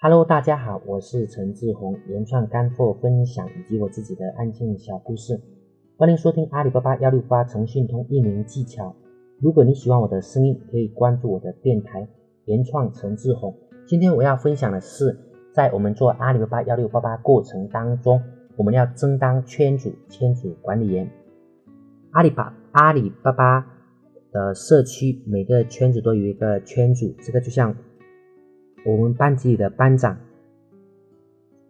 Hello，大家好，我是陈志宏，原创干货分享以及我自己的案件小故事，欢迎收听阿里巴巴幺六八诚信通运营技巧。如果你喜欢我的声音，可以关注我的电台原创陈志宏。今天我要分享的是，在我们做阿里巴巴幺六八八过程当中，我们要争当圈主、圈主管理员。阿里巴阿里巴巴的社区每个圈子都有一个圈主，这个就像。我们班级里的班长，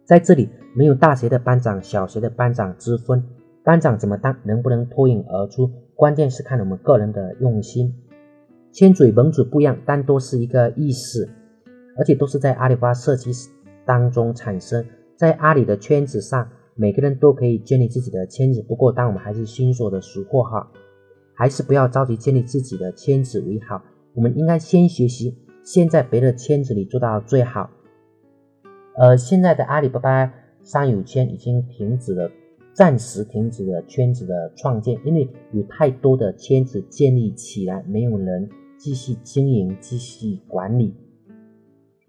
在这里没有大学的班长、小学的班长之分。班长怎么当，能不能脱颖而出，关键是看我们个人的用心。千嘴盟主不一样，但都是一个意思，而且都是在阿里巴巴社区当中产生。在阿里的圈子上，每个人都可以建立自己的圈子。不过，当我们还是新手的时候，哈，还是不要着急建立自己的圈子为好。我们应该先学习。先在别的圈子里做到最好，呃现在的阿里巴巴商友圈已经停止了，暂时停止了圈子的创建，因为有太多的圈子建立起来，没有人继续经营、继续管理。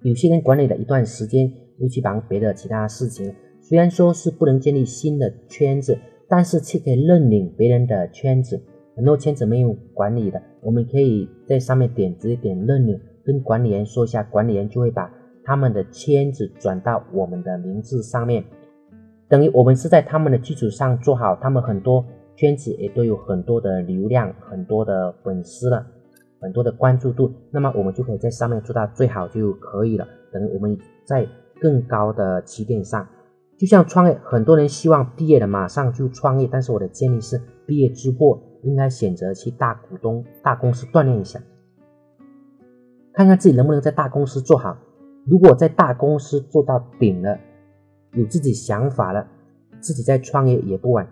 有些人管理了一段时间，又去忙别的其他事情。虽然说是不能建立新的圈子，但是却可以认领别人的圈子。很多圈子没有管理的，我们可以在上面点直接点认领。跟管理员说一下，管理员就会把他们的圈子转到我们的名字上面，等于我们是在他们的基础上做好，他们很多圈子也都有很多的流量、很多的粉丝了，很多的关注度，那么我们就可以在上面做到最好就可以了。等于我们在更高的起点上，就像创业，很多人希望毕业了马上就创业，但是我的建议是，毕业之后应该选择去大股东、大公司锻炼一下。看看自己能不能在大公司做好。如果在大公司做到顶了，有自己想法了，自己再创业也不晚。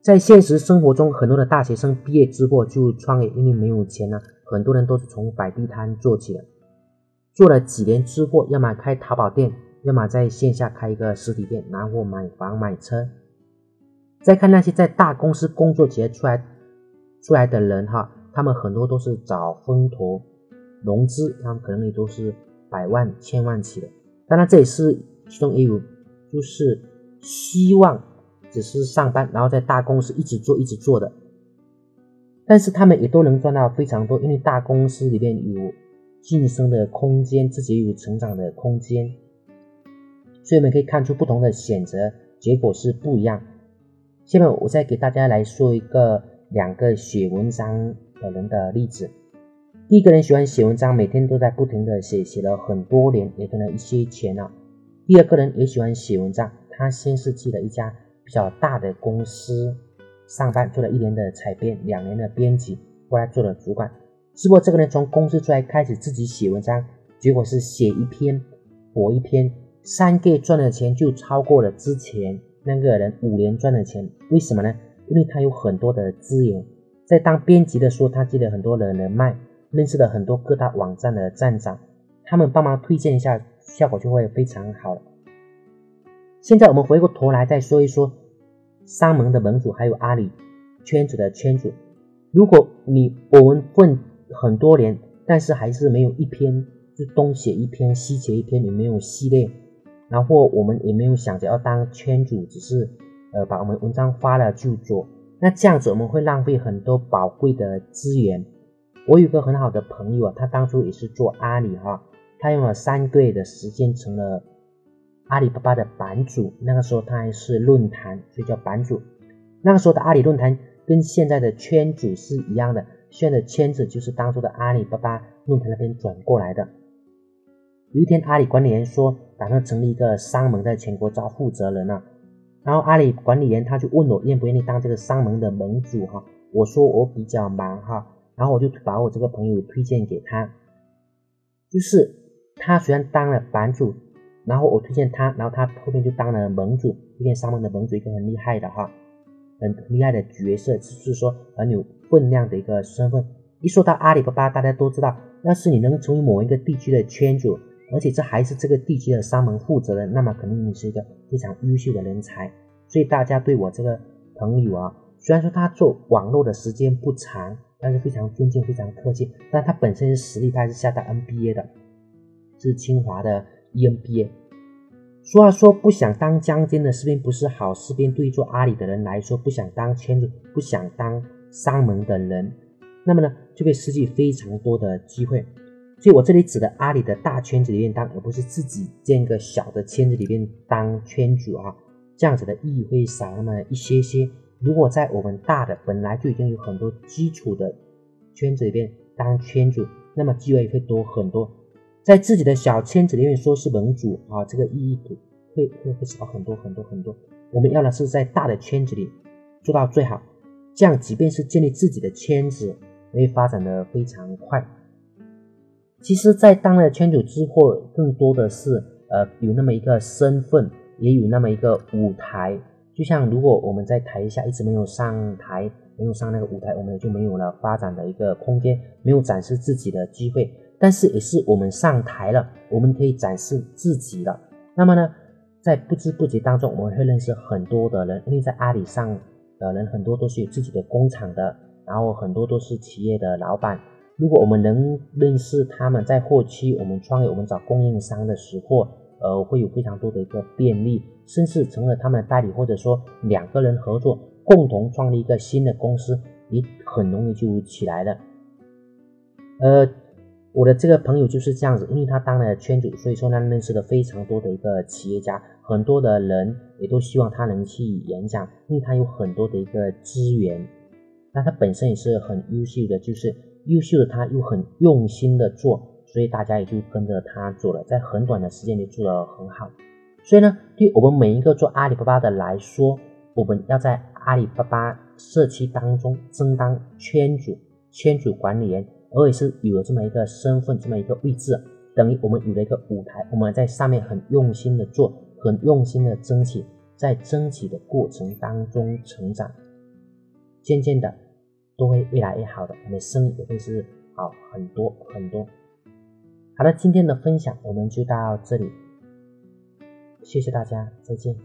在现实生活中，很多的大学生毕业之后就创业，因为没有钱了，很多人都是从摆地摊做起的。做了几年之后，要么开淘宝店，要么在线下开一个实体店，拿货、买房、买车。再看那些在大公司工作起来出来出来的人，哈，他们很多都是找风投。融资，他们可能也都是百万、千万起的。当然，这也是其中也有，就是希望只是上班，然后在大公司一直做、一直做的。但是他们也都能赚到非常多，因为大公司里面有晋升的空间，自己有成长的空间。所以我们可以看出，不同的选择结果是不一样。下面我再给大家来说一个两个写文章的人的例子。第一个人喜欢写文章，每天都在不停的写，写了很多年，也赚了一些钱了。第二个人也喜欢写文章，他先是去了一家比较大的公司上班，做了一年的采编，两年的编辑，后来做了主管。只不过这个人从公司出来开始自己写文章，结果是写一篇火一篇，三个月赚的钱就超过了之前那个人五年赚的钱。为什么呢？因为他有很多的资源，在当编辑的时候，他积累很多的人脉。认识了很多各大网站的站长，他们帮忙推荐一下，效果就会非常好了。现在我们回过头来再说一说商盟的盟主，还有阿里圈子的圈主。如果你我们混很多年，但是还是没有一篇就东写一篇西写一篇，也没有系列，然后我们也没有想着要当圈主，只是呃把我们文章发了就做，那这样子我们会浪费很多宝贵的资源。我有个很好的朋友啊，他当初也是做阿里哈，他用了三个月的时间成了阿里巴巴的版主。那个时候他还是论坛，所以叫版主。那个时候的阿里论坛跟现在的圈主是一样的，现在的圈子就是当初的阿里巴巴论坛那边转过来的。有一天，阿里管理员说打算成立一个商盟，在全国招负责人啊。然后阿里管理员他就问我愿不愿意当这个商盟的盟主哈，我说我比较忙哈。然后我就把我这个朋友推荐给他，就是他虽然当了版主，然后我推荐他，然后他后面就当了盟主，推荐上面的盟主一个很厉害的哈，很厉害的角色，就是说很有分量的一个身份。一说到阿里巴巴，大家都知道，要是你能成为某一个地区的圈主，而且这还是这个地区的商门负责人，那么肯定你是一个非常优秀的人才。所以大家对我这个朋友啊，虽然说他做网络的时间不长。但是非常尊敬，非常客气。但他本身是实力派，是下到 NBA 的。是清华的 EMBA。俗话说，不想当将军的士兵不是好士兵。对于做阿里的人来说，不想当圈子、不想当商门的人，那么呢，就会失去非常多的机会。所以我这里指的阿里的大圈子里面当，而不是自己建个小的圈子里面当圈主啊，这样子的意义会少那么一些些。如果在我们大的本来就已经有很多基础的圈子里边当圈主，那么机会会多很多。在自己的小圈子里面说是盟主啊，这个意义会会会少很多很多很多。我们要的是在大的圈子里做到最好，这样即便是建立自己的圈子，也会发展的非常快。其实，在当了圈主之后，更多的是呃有那么一个身份，也有那么一个舞台。就像如果我们在台下一直没有上台，没有上那个舞台，我们也就没有了发展的一个空间，没有展示自己的机会。但是也是我们上台了，我们可以展示自己了。那么呢，在不知不觉当中，我们会认识很多的人，因为在阿里上的人很多都是有自己的工厂的，然后很多都是企业的老板。如果我们能认识他们，在后期我们创业、我们找供应商的时候，呃，会有非常多的一个便利，甚至成了他们的代理，或者说两个人合作，共同创立一个新的公司，也很容易就起来了。呃。我的这个朋友就是这样子，因为他当了圈主，所以说他认识了非常多的一个企业家，很多的人也都希望他能去演讲，因为他有很多的一个资源。那他本身也是很优秀的，就是优秀的他又很用心的做，所以大家也就跟着他做了，在很短的时间里做得很好。所以呢，对我们每一个做阿里巴巴的来说，我们要在阿里巴巴社区当中争当圈主、圈主管理员。而也是有了这么一个身份，这么一个位置，等于我们有了一个舞台，我们在上面很用心的做，很用心的争取，在争取的过程当中成长，渐渐的都会越来越好的，我们生意也会是好很多很多。好了，今天的分享我们就到这里，谢谢大家，再见。